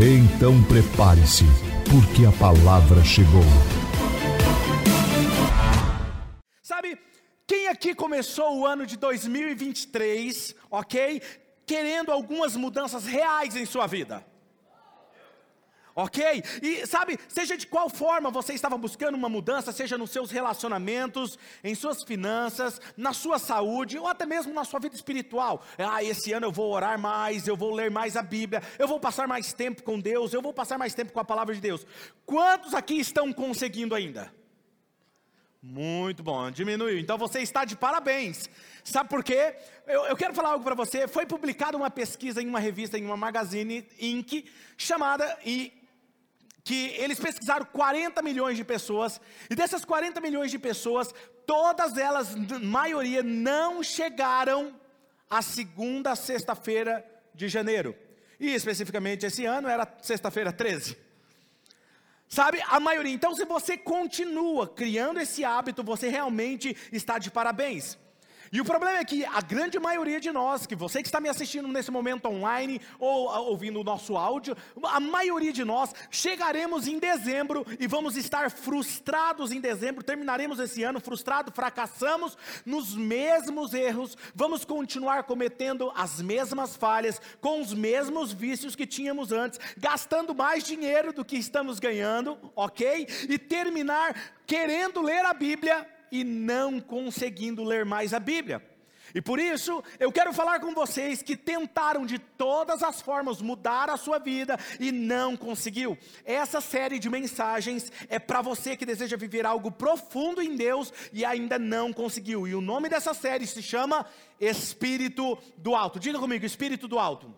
Então prepare-se, porque a palavra chegou. Sabe, quem aqui começou o ano de 2023, ok? Querendo algumas mudanças reais em sua vida. Ok? E sabe, seja de qual forma você estava buscando uma mudança, seja nos seus relacionamentos, em suas finanças, na sua saúde, ou até mesmo na sua vida espiritual. Ah, esse ano eu vou orar mais, eu vou ler mais a Bíblia, eu vou passar mais tempo com Deus, eu vou passar mais tempo com a palavra de Deus. Quantos aqui estão conseguindo ainda? Muito bom, diminuiu. Então você está de parabéns. Sabe por quê? Eu, eu quero falar algo para você. Foi publicada uma pesquisa em uma revista, em uma magazine Inc., chamada, e que eles pesquisaram 40 milhões de pessoas, e dessas 40 milhões de pessoas, todas elas, maioria, não chegaram à segunda sexta-feira de janeiro. E especificamente esse ano era sexta-feira 13. Sabe, a maioria. Então, se você continua criando esse hábito, você realmente está de parabéns. E o problema é que a grande maioria de nós, que você que está me assistindo nesse momento online ou ah, ouvindo o nosso áudio, a maioria de nós chegaremos em dezembro e vamos estar frustrados em dezembro, terminaremos esse ano frustrado, fracassamos nos mesmos erros, vamos continuar cometendo as mesmas falhas, com os mesmos vícios que tínhamos antes, gastando mais dinheiro do que estamos ganhando, ok? E terminar querendo ler a Bíblia e não conseguindo ler mais a Bíblia. E por isso, eu quero falar com vocês que tentaram de todas as formas mudar a sua vida e não conseguiu. Essa série de mensagens é para você que deseja viver algo profundo em Deus e ainda não conseguiu. E o nome dessa série se chama Espírito do Alto. Diga comigo, Espírito do Alto.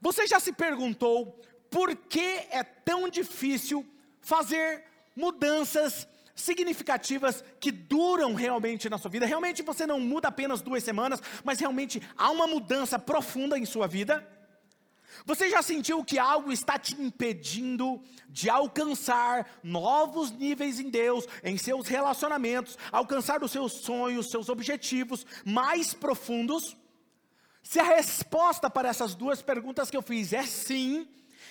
Você já se perguntou por que é tão difícil fazer mudanças significativas que duram realmente na sua vida. Realmente você não muda apenas duas semanas, mas realmente há uma mudança profunda em sua vida. Você já sentiu que algo está te impedindo de alcançar novos níveis em Deus, em seus relacionamentos, alcançar os seus sonhos, seus objetivos mais profundos? Se a resposta para essas duas perguntas que eu fiz é sim,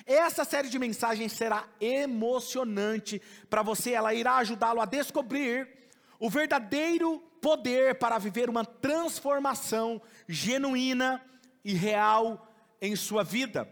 essa série de mensagens será emocionante para você, ela irá ajudá-lo a descobrir o verdadeiro poder para viver uma transformação genuína e real em sua vida.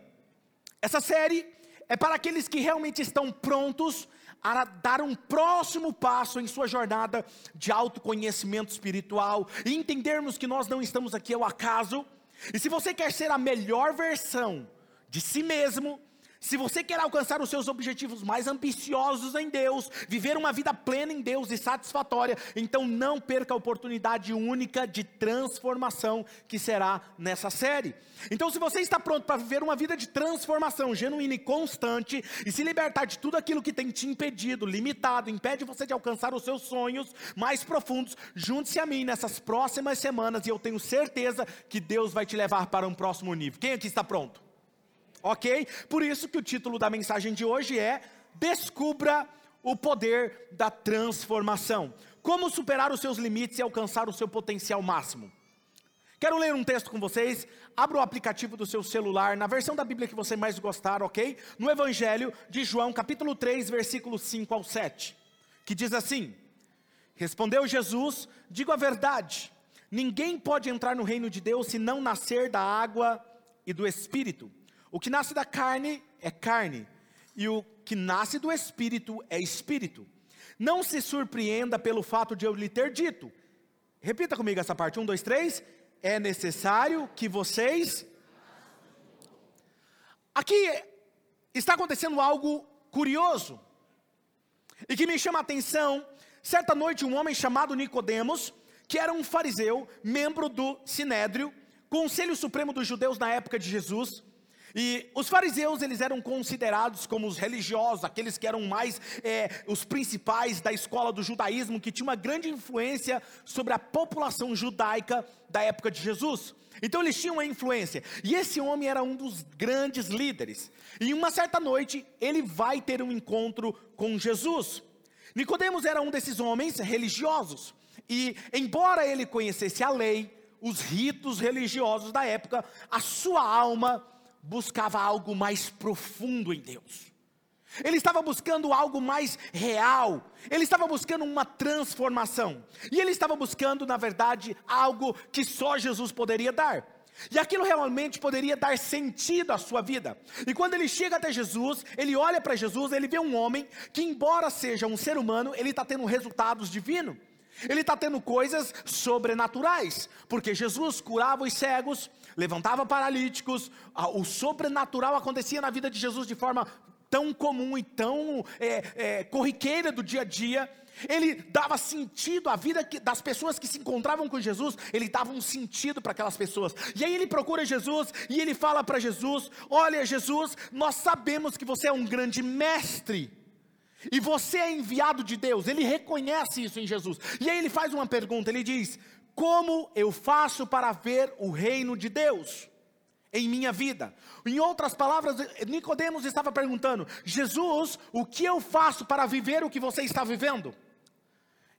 Essa série é para aqueles que realmente estão prontos a dar um próximo passo em sua jornada de autoconhecimento espiritual e entendermos que nós não estamos aqui ao acaso. E se você quer ser a melhor versão de si mesmo, se você quer alcançar os seus objetivos mais ambiciosos em Deus, viver uma vida plena em Deus e satisfatória, então não perca a oportunidade única de transformação que será nessa série. Então, se você está pronto para viver uma vida de transformação genuína e constante e se libertar de tudo aquilo que tem te impedido, limitado, impede você de alcançar os seus sonhos mais profundos, junte-se a mim nessas próximas semanas e eu tenho certeza que Deus vai te levar para um próximo nível. Quem aqui está pronto? Ok? Por isso que o título da mensagem de hoje é Descubra o poder da transformação. Como superar os seus limites e alcançar o seu potencial máximo. Quero ler um texto com vocês. Abra o aplicativo do seu celular, na versão da Bíblia que você mais gostar, ok? No Evangelho de João, capítulo 3, versículos 5 ao 7. Que diz assim: Respondeu Jesus: Digo a verdade, ninguém pode entrar no reino de Deus se não nascer da água e do Espírito. O que nasce da carne é carne, e o que nasce do espírito é espírito. Não se surpreenda pelo fato de eu lhe ter dito. Repita comigo essa parte: um, dois, três. É necessário que vocês. Aqui está acontecendo algo curioso e que me chama a atenção. Certa noite, um homem chamado Nicodemos, que era um fariseu, membro do Sinédrio, Conselho Supremo dos Judeus na época de Jesus, E os fariseus, eles eram considerados como os religiosos, aqueles que eram mais é, os principais da escola do judaísmo, que tinha uma grande influência sobre a população judaica da época de Jesus. Então eles tinham uma influência. E esse homem era um dos grandes líderes. E uma certa noite, ele vai ter um encontro com Jesus. Nicodemos era um desses homens religiosos. E embora ele conhecesse a lei, os ritos religiosos da época, a sua alma buscava algo mais profundo em Deus. Ele estava buscando algo mais real. Ele estava buscando uma transformação. E ele estava buscando, na verdade, algo que só Jesus poderia dar. E aquilo realmente poderia dar sentido à sua vida. E quando ele chega até Jesus, ele olha para Jesus, ele vê um homem que, embora seja um ser humano, ele está tendo resultados divinos. Ele está tendo coisas sobrenaturais, porque Jesus curava os cegos, levantava paralíticos, o sobrenatural acontecia na vida de Jesus de forma tão comum e tão é, é, corriqueira do dia a dia. Ele dava sentido à vida das pessoas que se encontravam com Jesus, ele dava um sentido para aquelas pessoas. E aí ele procura Jesus e ele fala para Jesus: Olha, Jesus, nós sabemos que você é um grande mestre. E você é enviado de Deus, ele reconhece isso em Jesus. E aí ele faz uma pergunta, ele diz: Como eu faço para ver o reino de Deus em minha vida? Em outras palavras, Nicodemos estava perguntando: Jesus, o que eu faço para viver o que você está vivendo?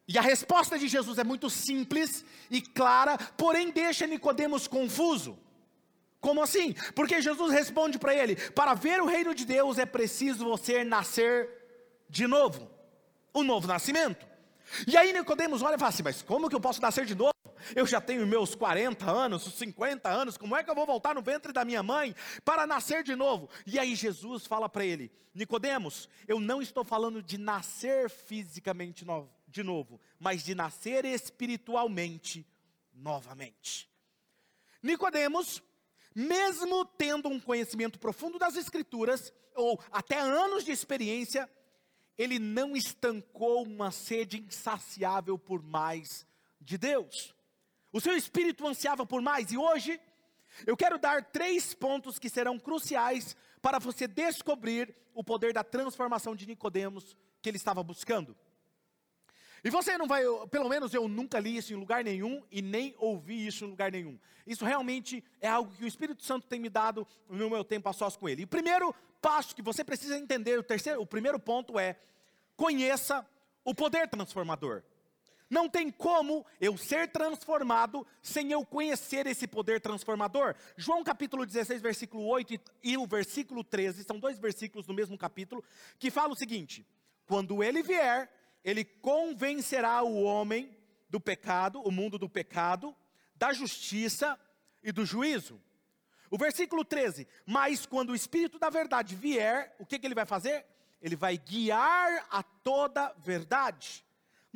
E a resposta de Jesus é muito simples e clara, porém deixa Nicodemos confuso. Como assim? Porque Jesus responde para ele: para ver o reino de Deus é preciso você nascer de novo, o novo nascimento. E aí Nicodemos olha e fala assim: Mas como que eu posso nascer de novo? Eu já tenho meus 40 anos, 50 anos, como é que eu vou voltar no ventre da minha mãe para nascer de novo? E aí Jesus fala para ele: Nicodemos, eu não estou falando de nascer fisicamente de novo, mas de nascer espiritualmente novamente. Nicodemos, mesmo tendo um conhecimento profundo das escrituras, ou até anos de experiência, ele não estancou uma sede insaciável por mais de Deus. O seu espírito ansiava por mais, e hoje eu quero dar três pontos que serão cruciais para você descobrir o poder da transformação de Nicodemos que ele estava buscando. E você não vai, pelo menos eu nunca li isso em lugar nenhum e nem ouvi isso em lugar nenhum. Isso realmente é algo que o Espírito Santo tem me dado no meu tempo a sós com ele. E o primeiro passo que você precisa entender, o terceiro, o primeiro ponto é: conheça o poder transformador. Não tem como eu ser transformado sem eu conhecer esse poder transformador. João capítulo 16, versículo 8 e, o versículo 13, são dois versículos do mesmo capítulo, que fala o seguinte: Quando ele vier, ele convencerá o homem do pecado, o mundo do pecado, da justiça e do juízo. O versículo 13: Mas quando o Espírito da verdade vier, o que, que ele vai fazer? Ele vai guiar a toda verdade.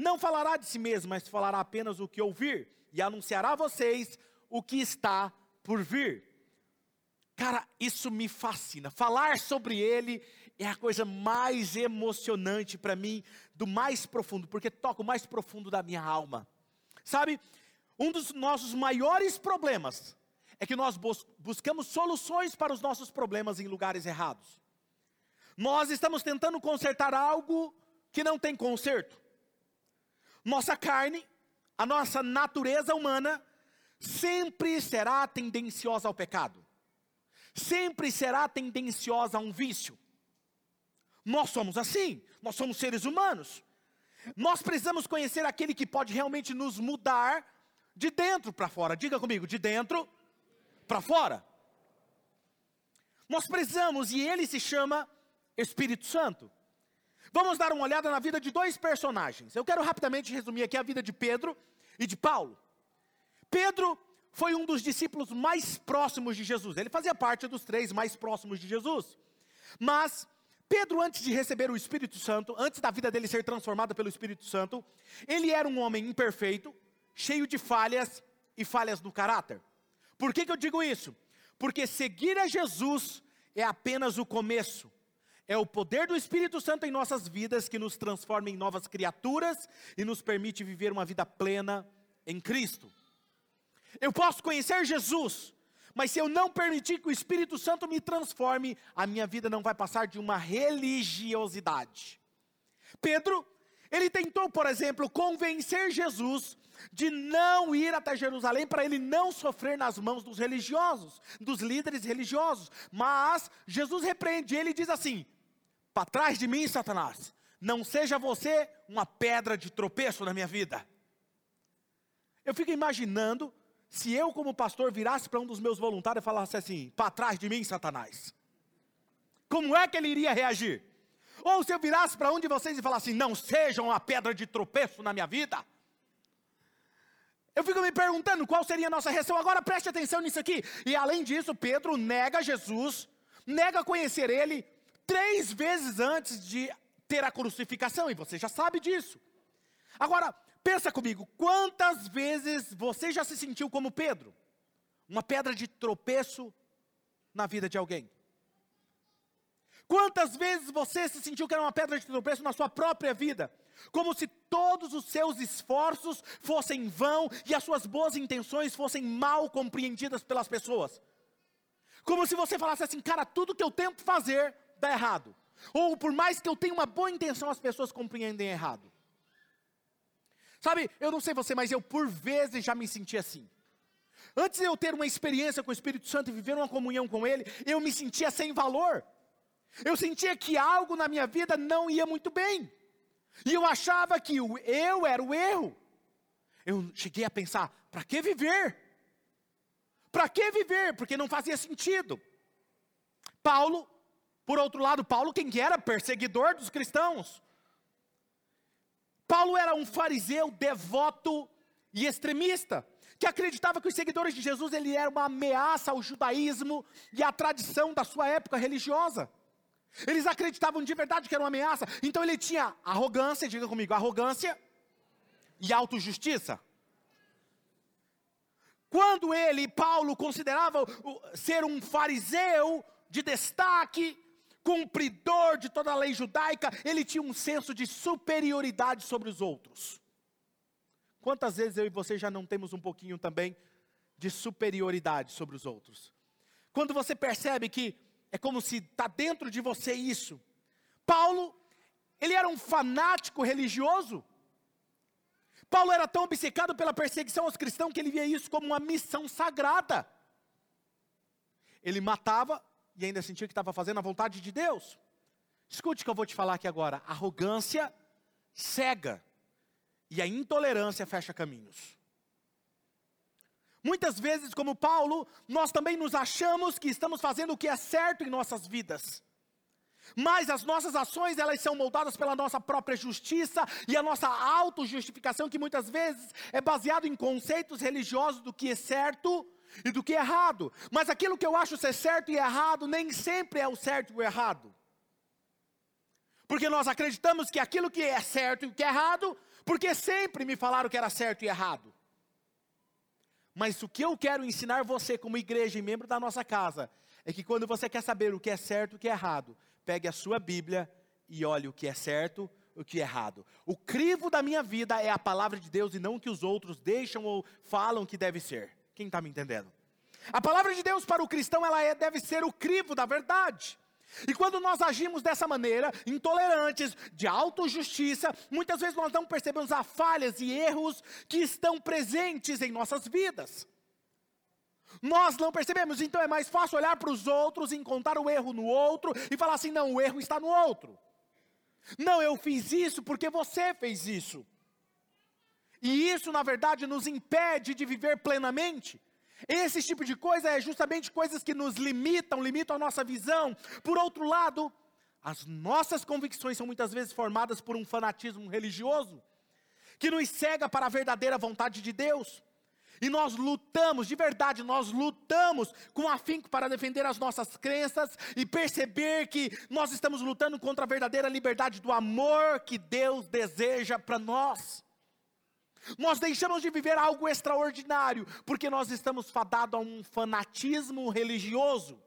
Não falará de si mesmo, mas falará apenas o que ouvir, e anunciará a vocês o que está por vir. Cara, isso me fascina. Falar sobre ele é a coisa mais emocionante para mim, do mais profundo, porque toca o mais profundo da minha alma. Sabe, um dos nossos maiores problemas é que nós buscamos soluções para os nossos problemas em lugares errados. Nós estamos tentando consertar algo que não tem conserto. Nossa carne, a nossa natureza humana, sempre será tendenciosa ao pecado, sempre será tendenciosa a um vício. Nós somos assim, nós somos seres humanos. Nós precisamos conhecer aquele que pode realmente nos mudar de dentro para fora. Diga comigo, de dentro para fora. Nós precisamos, e ele se chama Espírito Santo. Vamos dar uma olhada na vida de dois personagens. Eu quero rapidamente resumir aqui a vida de Pedro e de Paulo. Pedro foi um dos discípulos mais próximos de Jesus. Ele fazia parte dos três mais próximos de Jesus. Mas Pedro, antes de receber o Espírito Santo, antes da vida dele ser transformada pelo Espírito Santo, ele era um homem imperfeito, cheio de falhas e falhas no caráter. Por que, que eu digo isso? Porque seguir a Jesus é apenas o começo é o poder do Espírito Santo em nossas vidas que nos transforma em novas criaturas e nos permite viver uma vida plena em Cristo. Eu posso conhecer Jesus, Mas se eu não permitir que o Espírito Santo me transforme, a minha vida não vai passar de uma religiosidade. Pedro, ele tentou, por exemplo, convencer Jesus de não ir até Jerusalém para ele não sofrer nas mãos dos religiosos, dos líderes religiosos. Mas Jesus repreende ele e diz assim: Para trás de mim, Satanás, não seja você uma pedra de tropeço na minha vida. Eu fico imaginando se eu, como pastor, virasse para um dos meus voluntários e falasse assim: Para trás de mim, Satanás. Como é que ele iria reagir? Ou se eu virasse para um de vocês e falasse: Não sejam uma pedra de tropeço na minha vida. Eu fico me perguntando qual seria a nossa reação. Agora preste atenção nisso aqui. E além disso, Pedro nega Jesus, nega conhecer ele três vezes antes de ter a crucificação, e você já sabe disso. Agora, pensa comigo, quantas vezes você já se sentiu como Pedro? Uma pedra de tropeço na vida de alguém? Quantas vezes você se sentiu que era uma pedra de tropeço na sua própria vida? Como se todos os seus esforços fossem vão e as suas boas intenções fossem mal compreendidas pelas pessoas. Como se você falasse assim, cara, tudo que eu tento fazer dá errado. Ou por mais que eu tenha uma boa intenção, as pessoas compreendem errado. Sabe, eu não sei você, mas eu por vezes já me senti assim. Antes de eu ter uma experiência com o Espírito Santo e viver uma comunhão com Ele, eu me sentia sem valor. Eu sentia que algo na minha vida não ia muito bem. E eu achava que eu era o erro. Eu cheguei a pensar: para que viver? Para que viver? Porque não fazia sentido. Paulo, por outro lado, Paulo, quem que era? Perseguidor dos cristãos. Paulo era um fariseu devoto e extremista, que acreditava que os seguidores de Jesus ele era uma ameaça ao judaísmo e à tradição da sua época religiosa. Eles acreditavam de verdade que era uma ameaça. Então ele tinha arrogância, diga comigo, arrogância e autojustiça. Quando ele, Paulo, considerava ser um fariseu de destaque, cumpridor de toda a lei judaica, ele tinha um senso de superioridade sobre os outros. Quantas vezes eu e você já não temos um pouquinho também de superioridade sobre os outros? Quando você percebe que é como se está dentro de você isso. Paulo, ele era um fanático religioso. Paulo era tão obcecado pela perseguição aos cristãos que ele via isso como uma missão sagrada. Ele matava e ainda sentia que estava fazendo a vontade de Deus. Escute o que eu vou te falar aqui agora: arrogância cega e a intolerância fecha caminhos. Muitas vezes, como Paulo, nós também nos achamos que estamos fazendo o que é certo em nossas vidas. Mas as nossas ações, elas são moldadas pela nossa própria justiça e a nossa autojustificação, que muitas vezes é baseado em conceitos religiosos do que é certo e do que é errado. Mas aquilo que eu acho ser certo e errado, nem sempre é o certo e o errado. Porque nós acreditamos que aquilo que é certo e o que é errado, porque sempre me falaram que era certo e errado. Mas o que eu quero ensinar você, como igreja e membro da nossa casa, é que quando você quer saber o que é certo e o que é errado, pegue a sua Bíblia e olhe o que é certo o que é errado. O crivo da minha vida é a palavra de Deus e não o que os outros deixam ou falam que deve ser. Quem está me entendendo? A palavra de Deus para o cristão ela é, deve ser o crivo da verdade. E quando nós agimos dessa maneira, intolerantes, de autojustiça, muitas vezes nós não percebemos as falhas e erros que estão presentes em nossas vidas. Nós não percebemos, então é mais fácil olhar para os outros, encontrar o erro no outro e falar assim: não, o erro está no outro. Não, eu fiz isso porque você fez isso. E isso, na verdade, nos impede de viver plenamente. Esse tipo de coisa é justamente coisas que nos limitam, limitam a nossa visão. Por outro lado, as nossas convicções são muitas vezes formadas por um fanatismo religioso que nos cega para a verdadeira vontade de Deus. E nós lutamos, de verdade, nós lutamos com afinco para defender as nossas crenças e perceber que nós estamos lutando contra a verdadeira liberdade do amor que Deus deseja para nós. Nós deixamos de viver algo extraordinário, porque nós estamos fadados a um fanatismo religioso.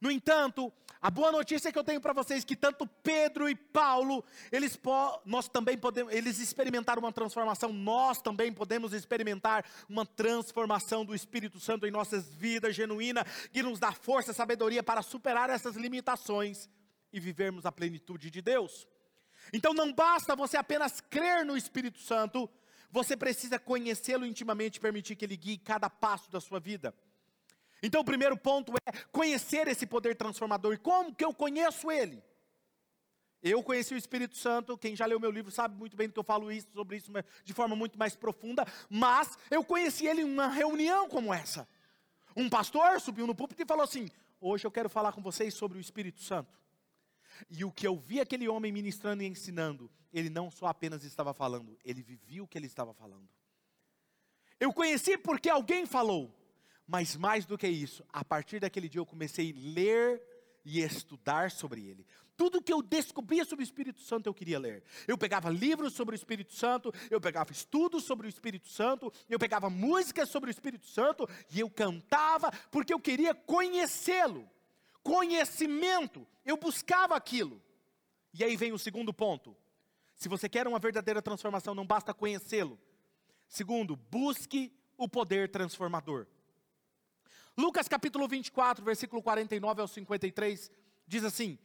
No entanto, a boa notícia que eu tenho para vocês é que tanto Pedro e Paulo, eles nós também podemos, eles experimentaram uma transformação, nós também podemos experimentar uma transformação do Espírito Santo em nossas vidas genuína, que nos dá força, sabedoria para superar essas limitações e vivermos a plenitude de Deus. Então não basta você apenas crer no Espírito Santo, você precisa conhecê-lo intimamente e permitir que ele guie cada passo da sua vida. Então o primeiro ponto é conhecer esse poder transformador. E como que eu conheço ele? Eu conheci o Espírito Santo, quem já leu meu livro sabe muito bem do que eu falo isso, sobre isso de forma muito mais profunda, mas eu conheci ele em uma reunião como essa. Um pastor subiu no púlpito e falou assim: Hoje eu quero falar com vocês sobre o Espírito Santo. E o que eu vi aquele homem ministrando e ensinando, ele não só apenas estava falando, ele vivia o que ele estava falando. Eu conheci porque alguém falou. Mas mais do que isso, a partir daquele dia eu comecei a ler e estudar sobre ele. Tudo que eu descobria sobre o Espírito Santo eu queria ler. Eu pegava livros sobre o Espírito Santo, eu pegava estudos sobre o Espírito Santo, eu pegava músicas sobre o Espírito Santo e eu cantava porque eu queria conhecê-lo. Conhecimento, eu buscava aquilo. E aí vem o segundo ponto. Se você quer uma verdadeira transformação, não basta conhecê-lo. Segundo, busque o poder transformador. Lucas capítulo 24, versículo 49 ao 53, diz assim: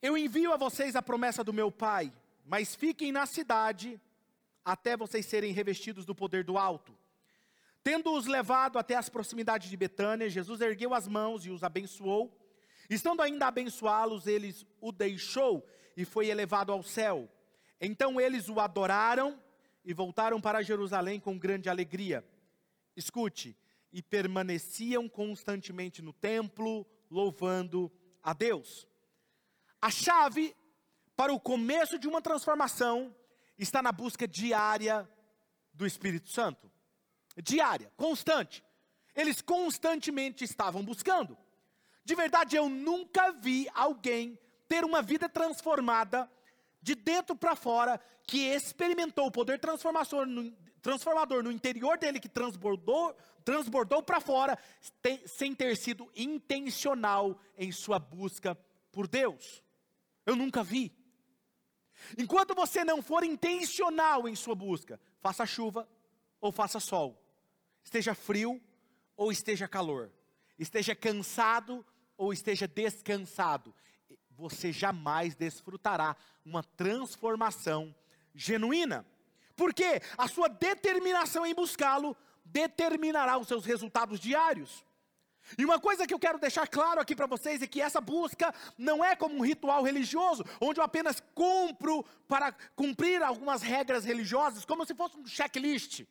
Eu envio a vocês a promessa do meu Pai, mas fiquem na cidade até vocês serem revestidos do poder do alto. Tendo-os levado até as proximidades de Betânia, Jesus ergueu as mãos e os abençoou. Estando ainda a abençoá-los, eles o deixou e foi elevado ao céu. Então eles o adoraram e voltaram para Jerusalém com grande alegria. Escute, e permaneciam constantemente no templo, louvando a Deus. A chave para o começo de uma transformação está na busca diária do Espírito Santo. Diária, constante. Eles constantemente estavam buscando. De verdade, eu nunca vi alguém ter uma vida transformada de dentro para fora, que experimentou o poder transformador no, transformador no interior dele, que transbordou, transbordou para fora, sem ter sido intencional em sua busca por Deus. Eu nunca vi. Enquanto você não for intencional em sua busca, faça chuva ou faça sol, esteja frio ou esteja calor, esteja cansado ou esteja descansado, você jamais desfrutará uma transformação genuína. Porque a sua determinação em buscá-lo determinará os seus resultados diários. E uma coisa que eu quero deixar claro aqui para vocês é que essa busca não é como um ritual religioso, onde eu apenas cumpro para cumprir algumas regras religiosas, como se fosse um checklist.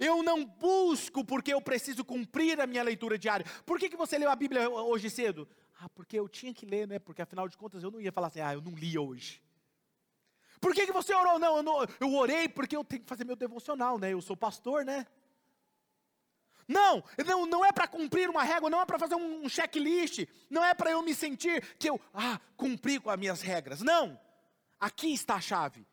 Eu não busco porque eu preciso cumprir a minha leitura diária. Por que, que você leu a Bíblia hoje cedo? Ah, porque eu tinha que ler, né? Porque afinal de contas eu não ia falar assim, ah, eu não li hoje. Por que, que você orou? Não eu, não, eu orei porque eu tenho que fazer meu devocional, né? Eu sou pastor, né? Não, não, não é para cumprir uma régua, não é para fazer um checklist, não é para eu me sentir que eu, ah, cumpri com as minhas regras. Não, aqui está a chave.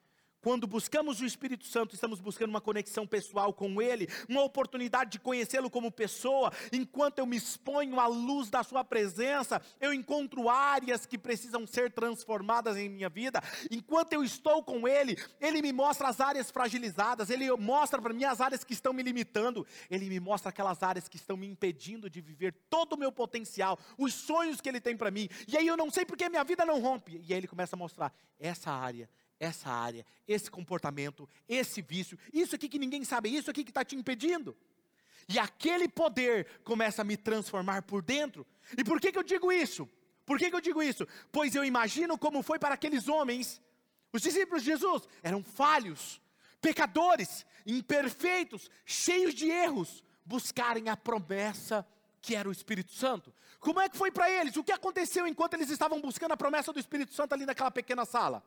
Quando buscamos o Espírito Santo, estamos buscando uma conexão pessoal com Ele, uma oportunidade de conhecê-lo como pessoa. Enquanto eu me exponho à luz da Sua presença, eu encontro áreas que precisam ser transformadas em minha vida. Enquanto eu estou com Ele, Ele me mostra as áreas fragilizadas, Ele mostra para mim as áreas que estão me limitando, Ele me mostra aquelas áreas que estão me impedindo de viver todo o meu potencial, os sonhos que Ele tem para mim. E aí eu não sei porque minha vida não rompe. E aí Ele começa a mostrar essa área essa área, esse comportamento, esse vício, isso aqui que ninguém sabe, isso aqui que está te impedindo. E aquele poder começa a me transformar por dentro. E por que, que eu digo isso? Por que, que eu digo isso? Pois eu imagino como foi para aqueles homens, os discípulos de Jesus, eram falhos, pecadores, imperfeitos, cheios de erros, buscarem a promessa que era o Espírito Santo. Como é que foi para eles? O que aconteceu enquanto eles estavam buscando a promessa do Espírito Santo ali naquela pequena sala?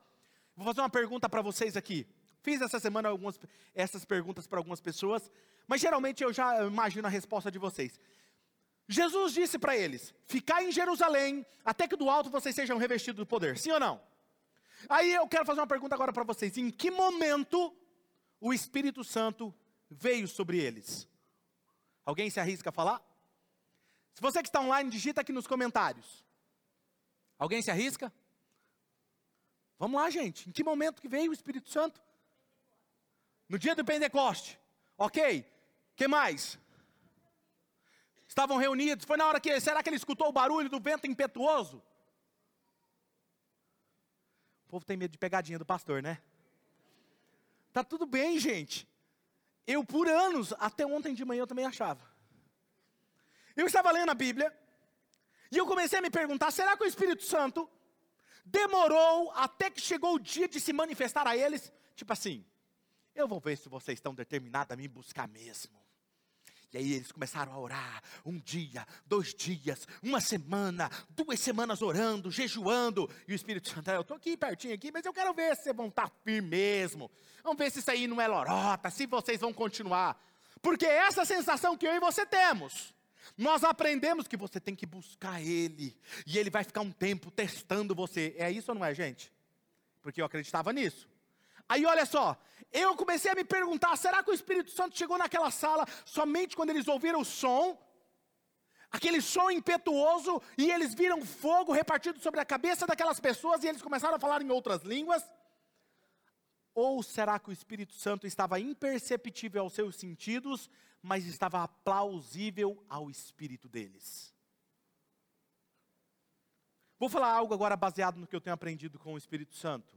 Vou fazer uma pergunta para vocês aqui. Fiz essa semana algumas, essas perguntas para algumas pessoas, mas geralmente eu já imagino a resposta de vocês. Jesus disse para eles: Ficar em Jerusalém até que do alto vocês sejam revestidos do poder. Sim ou não? Aí eu quero fazer uma pergunta agora para vocês: Em que momento o Espírito Santo veio sobre eles? Alguém se arrisca a falar? Se você que está online, digita aqui nos comentários. Alguém se arrisca? Vamos lá, gente. Em que momento que veio o Espírito Santo? No dia do Pentecoste. Ok. que mais? Estavam reunidos. Foi na hora que. Será que ele escutou o barulho do vento impetuoso? O povo tem medo de pegadinha do pastor, né? Tá tudo bem, gente. Eu, por anos, até ontem de manhã, eu também achava. Eu estava lendo a Bíblia. E eu comecei a me perguntar: será que o Espírito Santo demorou até que chegou o dia de se manifestar a eles? Tipo assim, eu vou ver se vocês estão determinados a me buscar mesmo. E aí eles começaram a orar, um dia, dois dias, uma semana, duas semanas orando, jejuando, e o Espírito Santo, eu estou aqui pertinho aqui, mas eu quero ver se vocês vão estar firmes mesmo. Vamos ver se isso aí não é lorota, se vocês vão continuar. Porque é essa sensação que eu e você temos. Nós aprendemos que você tem que buscar Ele, e Ele vai ficar um tempo testando você. É isso ou não é, gente? Porque eu acreditava nisso. Aí olha só, eu comecei a me perguntar: será que o Espírito Santo chegou naquela sala somente quando eles ouviram o som? Aquele som impetuoso, e eles viram fogo repartido sobre a cabeça daquelas pessoas, e eles começaram a falar em outras línguas? Ou será que o Espírito Santo estava imperceptível aos seus sentidos, mas estava plausível ao espírito deles? Vou falar algo agora baseado no que eu tenho aprendido com o Espírito Santo.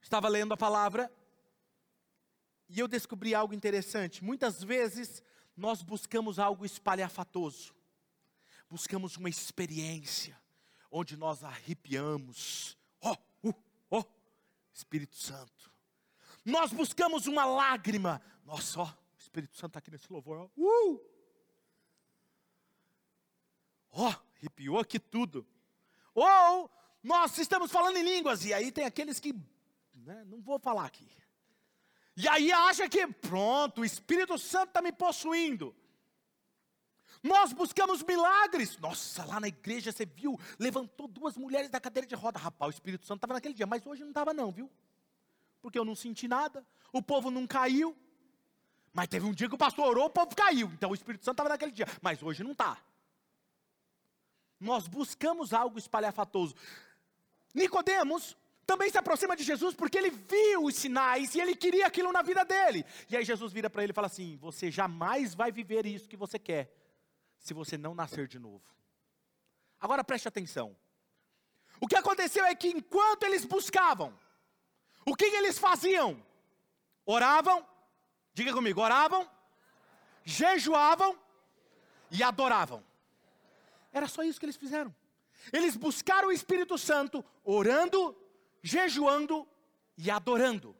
Estava lendo a palavra e eu descobri algo interessante. Muitas vezes nós buscamos algo espalhafatoso, buscamos uma experiência onde nós arrepiamos. Oh, uh, oh, Espírito Santo. Nós buscamos uma lágrima. Nossa, ó, o Espírito Santo está aqui nesse louvor. Ó, uh! ó, arrepiou aqui tudo. Ou nós estamos falando em línguas, e aí tem aqueles que né? não vou falar aqui. E aí acha que, pronto, o Espírito Santo está me possuindo. Nós buscamos milagres. Nossa, lá na igreja você viu, levantou duas mulheres da cadeira de roda. Rapaz, o Espírito Santo estava naquele dia, mas hoje não estava não, viu? Porque eu não senti nada, o povo não caiu. Mas teve um dia que o pastor orou, o povo caiu. Então o Espírito Santo estava naquele dia, mas hoje não está. Nós buscamos algo espalhafatoso. Nicodemos também se aproxima de Jesus porque ele viu os sinais e ele queria aquilo na vida dele. E aí Jesus vira para ele e fala assim: Você jamais vai viver isso que você quer, se você não nascer de novo. Agora preste atenção. O que aconteceu é que enquanto eles buscavam, o que eles faziam? Oravam, diga comigo, oravam, jejuavam e adoravam. Era só isso que eles fizeram. Eles buscaram o Espírito Santo, orando, jejuando e adorando.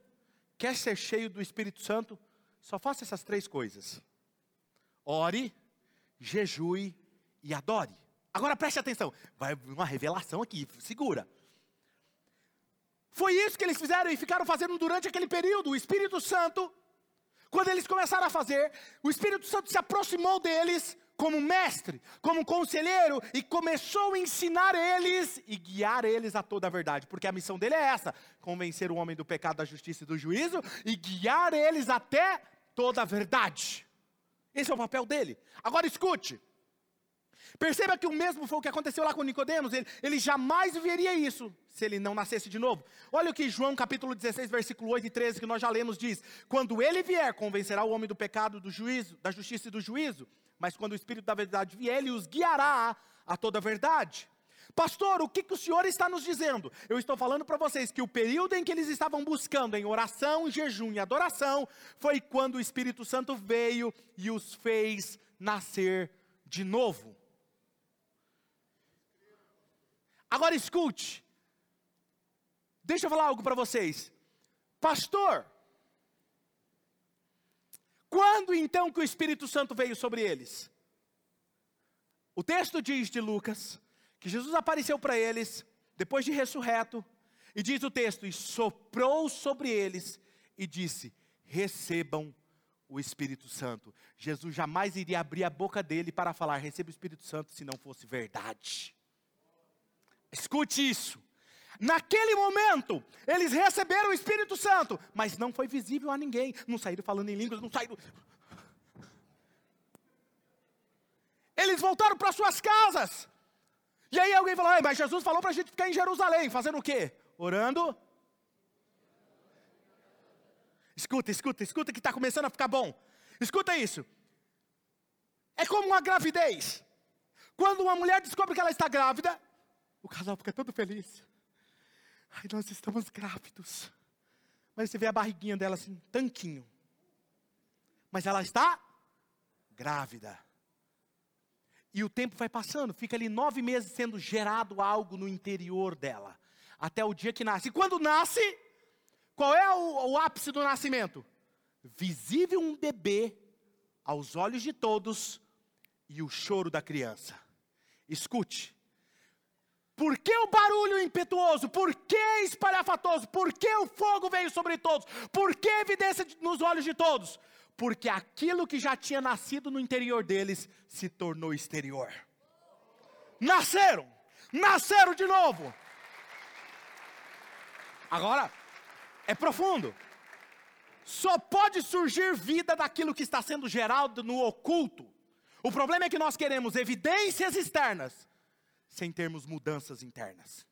Quer ser cheio do Espírito Santo? Só faça essas três coisas: ore, jejue e adore. Agora preste atenção, vai uma revelação aqui, segura. Foi isso que eles fizeram e ficaram fazendo durante aquele período. O Espírito Santo, quando eles começaram a fazer, o Espírito Santo se aproximou deles como mestre, como conselheiro, e começou a ensinar eles e guiar eles a toda a verdade, porque a missão dele é essa: convencer o homem do pecado, da justiça e do juízo, e guiar eles até toda a verdade. Esse é o papel dele. Agora escute. Perceba que o mesmo foi o que aconteceu lá com Nicodemos, ele, ele jamais veria isso se ele não nascesse de novo. Olha o que João capítulo 16, versículo 8 e 13, que nós já lemos, diz: Quando ele vier, convencerá o homem do pecado, do juízo, da justiça e do juízo, mas quando o Espírito da verdade vier, ele os guiará a toda a verdade. Pastor, o que, que o senhor está nos dizendo? Eu estou falando para vocês que o período em que eles estavam buscando em oração, jejum e adoração foi quando o Espírito Santo veio e os fez nascer de novo. Agora escute, deixa eu falar algo para vocês. Pastor, quando então que o Espírito Santo veio sobre eles? O texto diz de Lucas que Jesus apareceu para eles depois de ressurreto, e diz o texto: e soprou sobre eles e disse: recebam o Espírito Santo. Jesus jamais iria abrir a boca dele para falar: receba o Espírito Santo, se não fosse verdade. Escute isso. Naquele momento, eles receberam o Espírito Santo, mas não foi visível a ninguém. Não saíram falando em línguas, não saíram. Eles voltaram para suas casas. E aí alguém falou: mas Jesus falou para a gente ficar em Jerusalém, fazendo o quê? Orando. Escuta, escuta, escuta que está começando a ficar bom. Escuta isso. É como uma gravidez. Quando uma mulher descobre que ela está grávida, o casal fica todo feliz. Ai, nós estamos grávidos. Mas você vê a barriguinha dela assim, tanquinho. Mas ela está grávida. E o tempo vai passando, fica ali nove meses sendo gerado algo no interior dela, até o dia que nasce. E quando nasce, qual é o, o ápice do nascimento? Visível um bebê aos olhos de todos e o choro da criança. Escute. Por que o barulho impetuoso? Por que espalhafatoso? Por que o fogo veio sobre todos? Por que evidência nos olhos de todos? porque aquilo que já tinha nascido no interior deles se tornou exterior. Nasceram, nasceram de novo. Agora, é profundo. Só pode surgir vida daquilo que está sendo gerado no oculto. O problema é que nós queremos evidências externas, sem termos mudanças internas.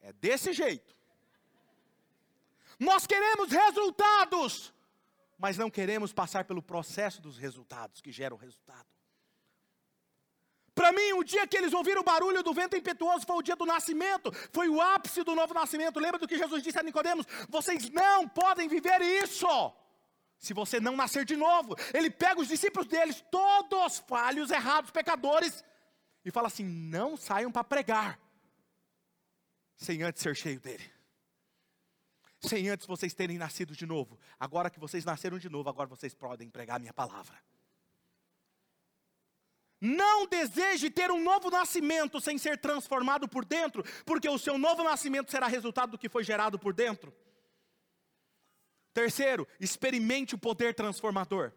É desse jeito. Nós queremos resultados, mas não queremos passar pelo processo dos resultados que geram o resultado. Para mim, o dia que eles ouviram o barulho do vento impetuoso foi o dia do nascimento, foi o ápice do novo nascimento. Lembra do que Jesus disse a Nicodemos? Vocês não podem viver isso se você não nascer de novo. Ele pega os discípulos deles, todos falhos, errados, pecadores, e fala assim: não saiam para pregar, sem antes ser cheio dele sem antes vocês terem nascido de novo. Agora que vocês nasceram de novo, agora vocês podem pregar a minha palavra. Não deseje ter um novo nascimento sem ser transformado por dentro, porque o seu novo nascimento será resultado do que foi gerado por dentro. Terceiro, experimente o poder transformador.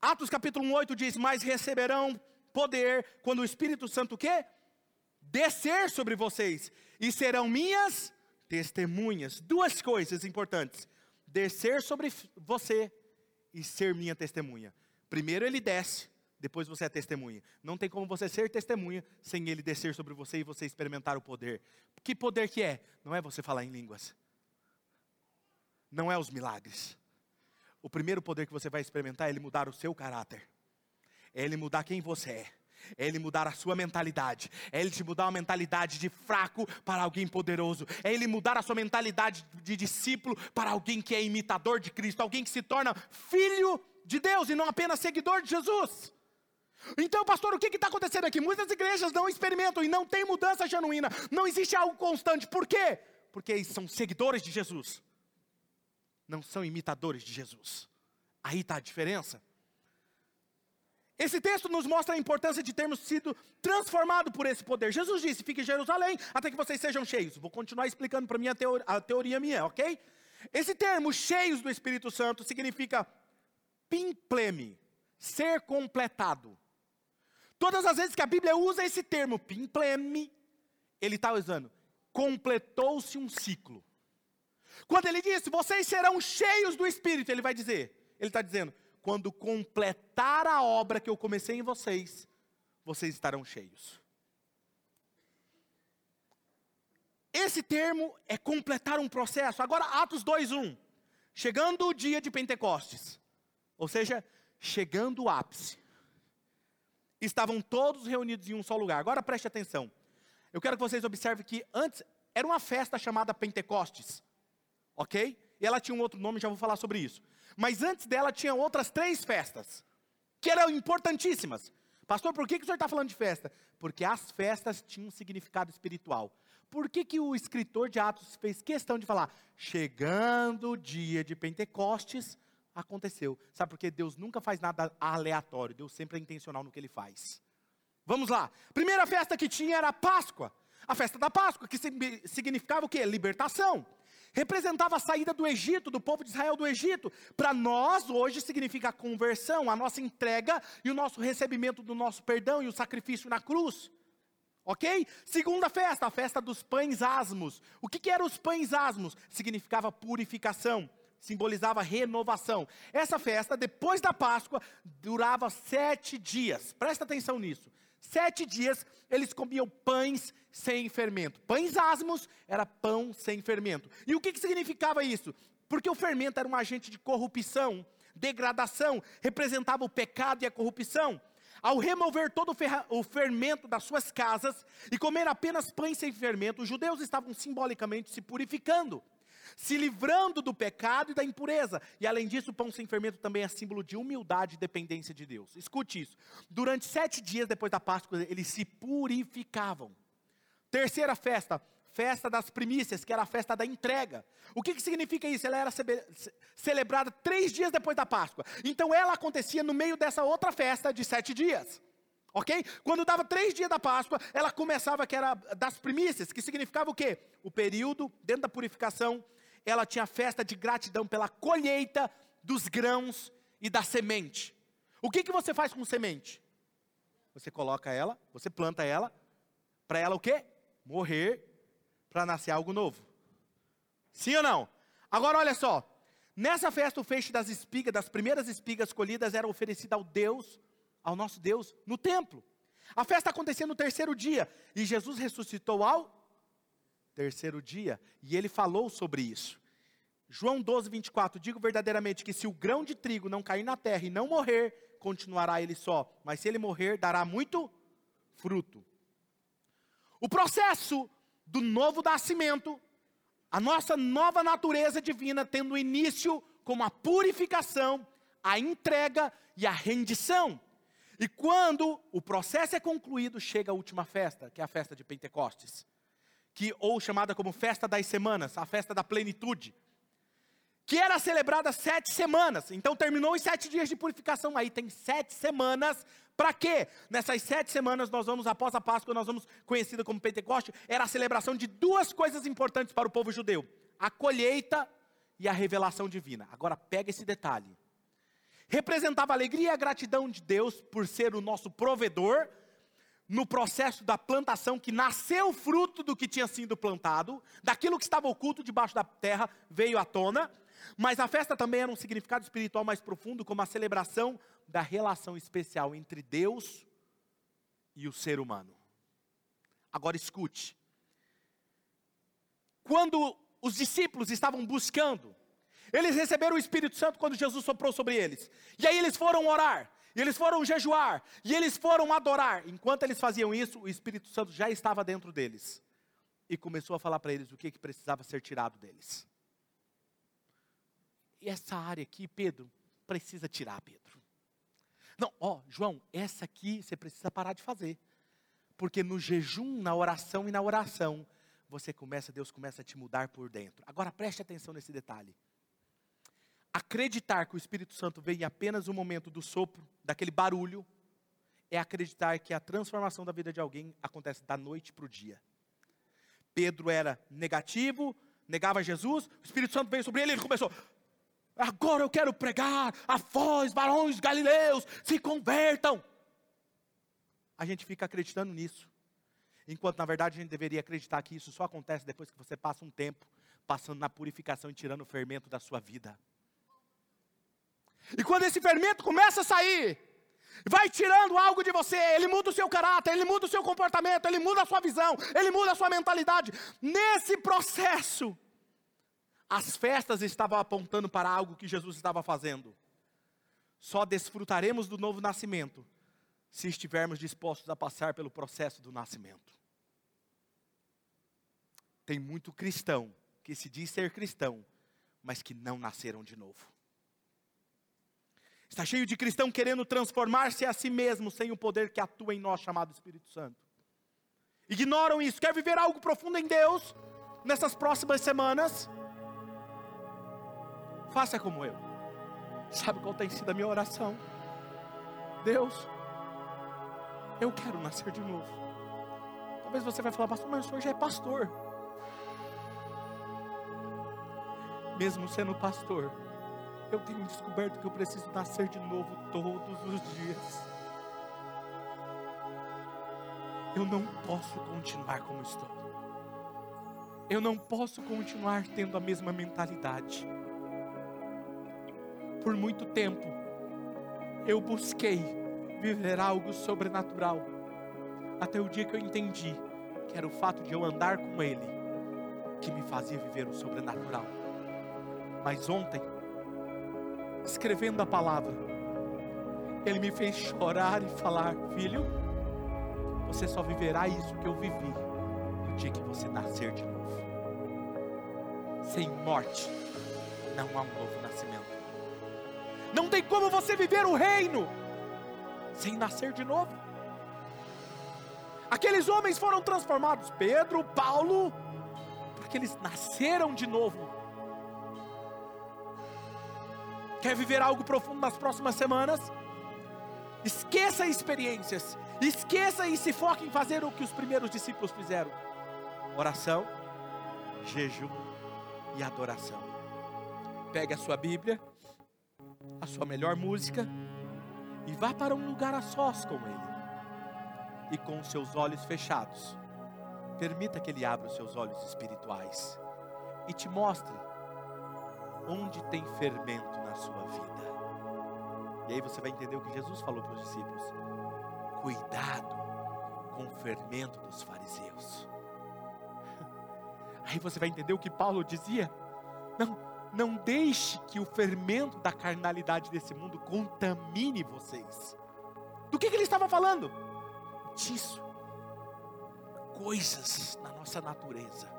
Atos capítulo 8 diz: Mas receberão poder quando o Espírito Santo quê? Descer sobre vocês, e serão minhas testemunhas. Duas coisas importantes: descer sobre você e ser minha testemunha. Primeiro ele desce, depois você é testemunha. Não tem como você ser testemunha sem ele descer sobre você e você experimentar o poder. Que poder que é? Não é você falar em línguas. Não é os milagres. O primeiro poder que você vai experimentar é ele mudar o seu caráter. É ele mudar quem você é é Ele mudar a sua mentalidade, é Ele te mudar uma mentalidade de fraco para alguém poderoso, é Ele mudar a sua mentalidade de discípulo para alguém que é imitador de Cristo, alguém que se torna filho de Deus e não apenas seguidor de Jesus. Então, pastor, o que está acontecendo aqui? Muitas igrejas não experimentam e não tem mudança genuína, não existe algo constante, por quê? Porque são seguidores de Jesus, não são imitadores de Jesus. Aí está a diferença. Esse texto nos mostra a importância de termos sido transformados por esse poder. Jesus disse: fique em Jerusalém até que vocês sejam cheios. Vou continuar explicando para mim a, teoria, a teoria minha, ok? Esse termo, cheios do Espírito Santo, significa pimpleme, ser completado. Todas as vezes que a Bíblia usa esse termo, pimpleme, ele está usando, completou-se um ciclo. Quando ele diz, vocês serão cheios do Espírito, ele vai dizer, ele está dizendo, quando completar a obra que eu comecei em vocês, vocês estarão cheios. Esse termo é completar um processo. Agora, Atos 2:1. Chegando o dia de Pentecostes, ou seja, chegando o ápice. Estavam todos reunidos em um só lugar. Agora preste atenção. Eu quero que vocês observem que antes era uma festa chamada Pentecostes. OK? E ela tinha um outro nome, já vou falar sobre isso. Mas antes dela tinha outras três festas, que eram importantíssimas. Pastor, por que, que o senhor está falando de festa? Porque as festas tinham um significado espiritual. Por que, que o escritor de Atos fez questão de falar, chegando o dia de Pentecostes, aconteceu? Sabe por que Deus nunca faz nada aleatório, Deus sempre é intencional no que ele faz. Vamos lá. Primeira festa que tinha era a Páscoa. A festa da Páscoa, que significava o quê? Libertação representava a saída do Egito, do povo de Israel do Egito. Para nós, hoje, significa a conversão, a nossa entrega e o nosso recebimento do nosso perdão e o sacrifício na cruz. Ok? Segunda festa, a festa dos pães asmos. O que, que eram os pães asmos? Significava purificação. simbolizava renovação. Essa festa, depois da Páscoa, durava sete dias. Presta atenção nisso. Sete dias eles comiam pães sem fermento. Pães asmos era pão sem fermento. E o que, que significava isso? Porque o fermento era um agente de corrupção, degradação, representava o pecado e a corrupção. Ao remover todo o fermento das suas casas e comer apenas pães sem fermento, os judeus estavam simbolicamente se purificando se livrando do pecado e da impureza. E além disso, o pão sem fermento também é símbolo de humildade e dependência de Deus. Escute isso. Durante sete dias depois da Páscoa, eles se purificavam. Terceira festa, festa das primícias, que era a festa da entrega. O que, que significa isso? Ela era celebrada três dias depois da Páscoa. Então ela acontecia no meio dessa outra festa de sete dias. Ok? Quando dava três dias da Páscoa, ela começava que era das primícias, que significava o quê? O período dentro da purificação ela tinha festa de gratidão pela colheita dos grãos e da semente. O que, que você faz com semente? Você coloca ela, você planta ela, para ela o quê? Morrer, para nascer algo novo. Sim ou não? Agora olha só, nessa festa o feixe das espigas, das primeiras espigas colhidas era oferecido ao Deus, ao nosso Deus, no templo. A festa acontecia no terceiro dia, e Jesus ressuscitou ao terceiro dia, e ele falou sobre isso. João 12, 24: Digo verdadeiramente que se o grão de trigo não cair na terra e não morrer, continuará ele só, mas se ele morrer, dará muito fruto. O processo do novo nascimento, a nossa nova natureza divina, tendo início com a purificação, a entrega e a rendição. E quando o processo é concluído, chega a última festa, que é a festa de Pentecostes que ou chamada como festa das semanas, a festa da plenitude, que era celebrada sete semanas. Então terminou os sete dias de purificação. Aí tem sete semanas. Para quê? Nessas sete semanas nós vamos, após a Páscoa, nós vamos conhecida como Pentecoste, era a celebração de duas coisas importantes para o povo judeu: a colheita e a revelação divina. Agora pega esse detalhe. Representava a alegria e a gratidão de Deus por ser o nosso provedor no processo da plantação, que nasceu fruto do que tinha sido plantado, daquilo que estava oculto debaixo da terra, veio à tona, mas a festa também era um significado espiritual mais profundo, como a celebração da relação especial entre Deus e o ser humano. Agora escute. Quando os discípulos estavam buscando, eles receberam o Espírito Santo quando Jesus soprou sobre eles. E aí eles foram orar. E eles foram jejuar, e eles foram adorar. Enquanto eles faziam isso, o Espírito Santo já estava dentro deles. E começou a falar para eles o que, que precisava ser tirado deles. E essa área aqui, Pedro, precisa tirar, Pedro. Não, ó, João, essa aqui você precisa parar de fazer. Porque no jejum, na oração e na oração, você começa, Deus começa a te mudar por dentro. Agora preste atenção nesse detalhe. Acreditar que o Espírito Santo vem em apenas um momento do sopro, daquele barulho, é acreditar que a transformação da vida de alguém acontece da noite para o dia. Pedro era negativo, negava Jesus, o Espírito Santo veio sobre ele e ele começou. Agora eu quero pregar a voz, varões galileus, se convertam. A gente fica acreditando nisso. Enquanto na verdade a gente deveria acreditar que isso só acontece depois que você passa um tempo passando na purificação e tirando o fermento da sua vida. E quando esse fermento começa a sair, vai tirando algo de você, ele muda o seu caráter, ele muda o seu comportamento, ele muda a sua visão, ele muda a sua mentalidade. Nesse processo, as festas estavam apontando para algo que Jesus estava fazendo. Só desfrutaremos do novo nascimento se estivermos dispostos a passar pelo processo do nascimento. Tem muito cristão que se diz ser cristão, mas que não nasceram de novo. Está cheio de cristão querendo transformar-se a si mesmo sem o poder que atua em nós, chamado Espírito Santo. Ignoram isso. Quer viver algo profundo em Deus nessas próximas semanas? Faça como eu. Sabe qual tem sido a minha oração? Deus, eu quero nascer de novo. Talvez você vai falar, pastor, mas o senhor já é pastor. Mesmo sendo pastor, eu tenho descoberto que eu preciso nascer de novo todos os dias. Eu não posso continuar como estou. Eu não posso continuar tendo a mesma mentalidade. Por muito tempo, eu busquei viver algo sobrenatural, até o dia que eu entendi que era o fato de eu andar com Ele que me fazia viver o sobrenatural. Mas ontem, escrevendo a palavra, Ele me fez chorar e falar: Filho, você só viverá isso que eu vivi no dia que você nascer de novo. Sem morte, não há um novo nascimento. Não tem como você viver o reino sem nascer de novo. Aqueles homens foram transformados, Pedro, Paulo, porque eles nasceram de novo. Quer viver algo profundo nas próximas semanas? Esqueça experiências, esqueça e se foque em fazer o que os primeiros discípulos fizeram: oração, jejum e adoração. Pegue a sua Bíblia, a sua melhor música e vá para um lugar a sós com Ele e com os seus olhos fechados, permita que Ele abra os seus olhos espirituais e te mostre onde tem fermento na sua vida. E aí você vai entender o que Jesus falou para os discípulos: cuidado com o fermento dos fariseus. Aí você vai entender o que Paulo dizia: não, não deixe que o fermento da carnalidade desse mundo contamine vocês. Do que, que ele estava falando? disso. Coisas na nossa natureza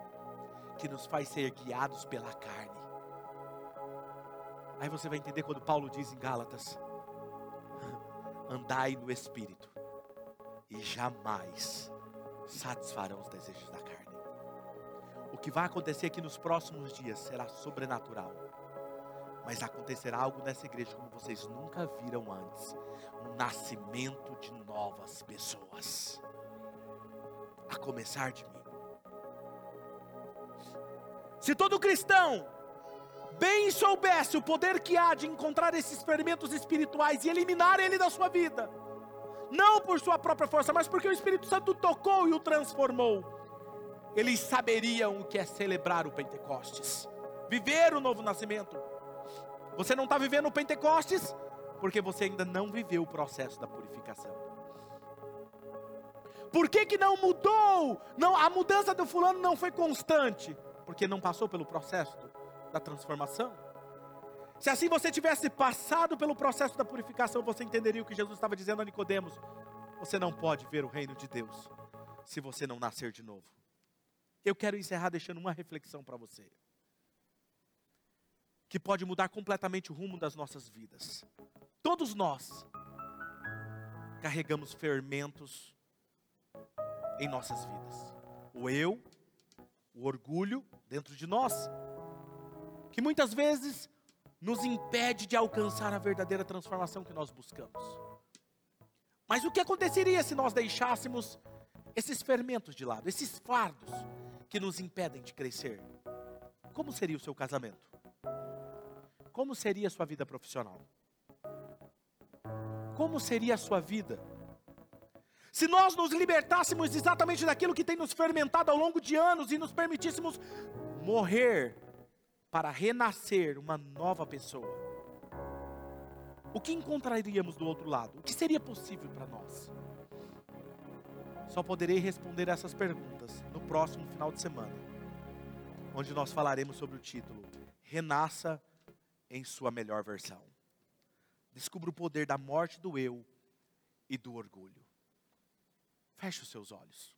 que nos faz ser guiados pela carne. Aí você vai entender quando Paulo diz em Gálatas: andai no espírito e jamais satisfarão os desejos da carne. O que vai acontecer aqui nos próximos dias será sobrenatural. Mas acontecerá algo nessa igreja como vocês nunca viram antes um nascimento de novas pessoas, a começar de mim. Se todo cristão bem soubesse o poder que há de encontrar esses experimentos espirituais e eliminar ele da sua vida, não por sua própria força, mas porque o Espírito Santo tocou e o transformou, eles saberiam o que é celebrar o Pentecostes, viver o novo nascimento. Você não está vivendo o Pentecostes? Porque você ainda não viveu o processo da purificação. Por que, que não mudou? Não, a mudança do fulano não foi constante. Porque não passou pelo processo da transformação. Se assim você tivesse passado pelo processo da purificação, você entenderia o que Jesus estava dizendo a Nicodemos. Você não pode ver o reino de Deus se você não nascer de novo. Eu quero encerrar deixando uma reflexão para você. Que pode mudar completamente o rumo das nossas vidas. Todos nós carregamos fermentos em nossas vidas. O eu, o orgulho dentro de nós, que muitas vezes nos impede de alcançar a verdadeira transformação que nós buscamos. Mas o que aconteceria se nós deixássemos esses fermentos de lado, esses fardos que nos impedem de crescer? Como seria o seu casamento? Como seria a sua vida profissional? como seria a sua vida? Se nós nos libertássemos exatamente daquilo que tem nos fermentado ao longo de anos e nos permitíssemos morrer para renascer uma nova pessoa, o que encontraríamos do outro lado? O que seria possível para nós? Só poderei responder essas perguntas no próximo final de semana, onde nós falaremos sobre o título Renasça em sua melhor versão. Descubra o poder da morte do eu e do orgulho. Feche os seus olhos.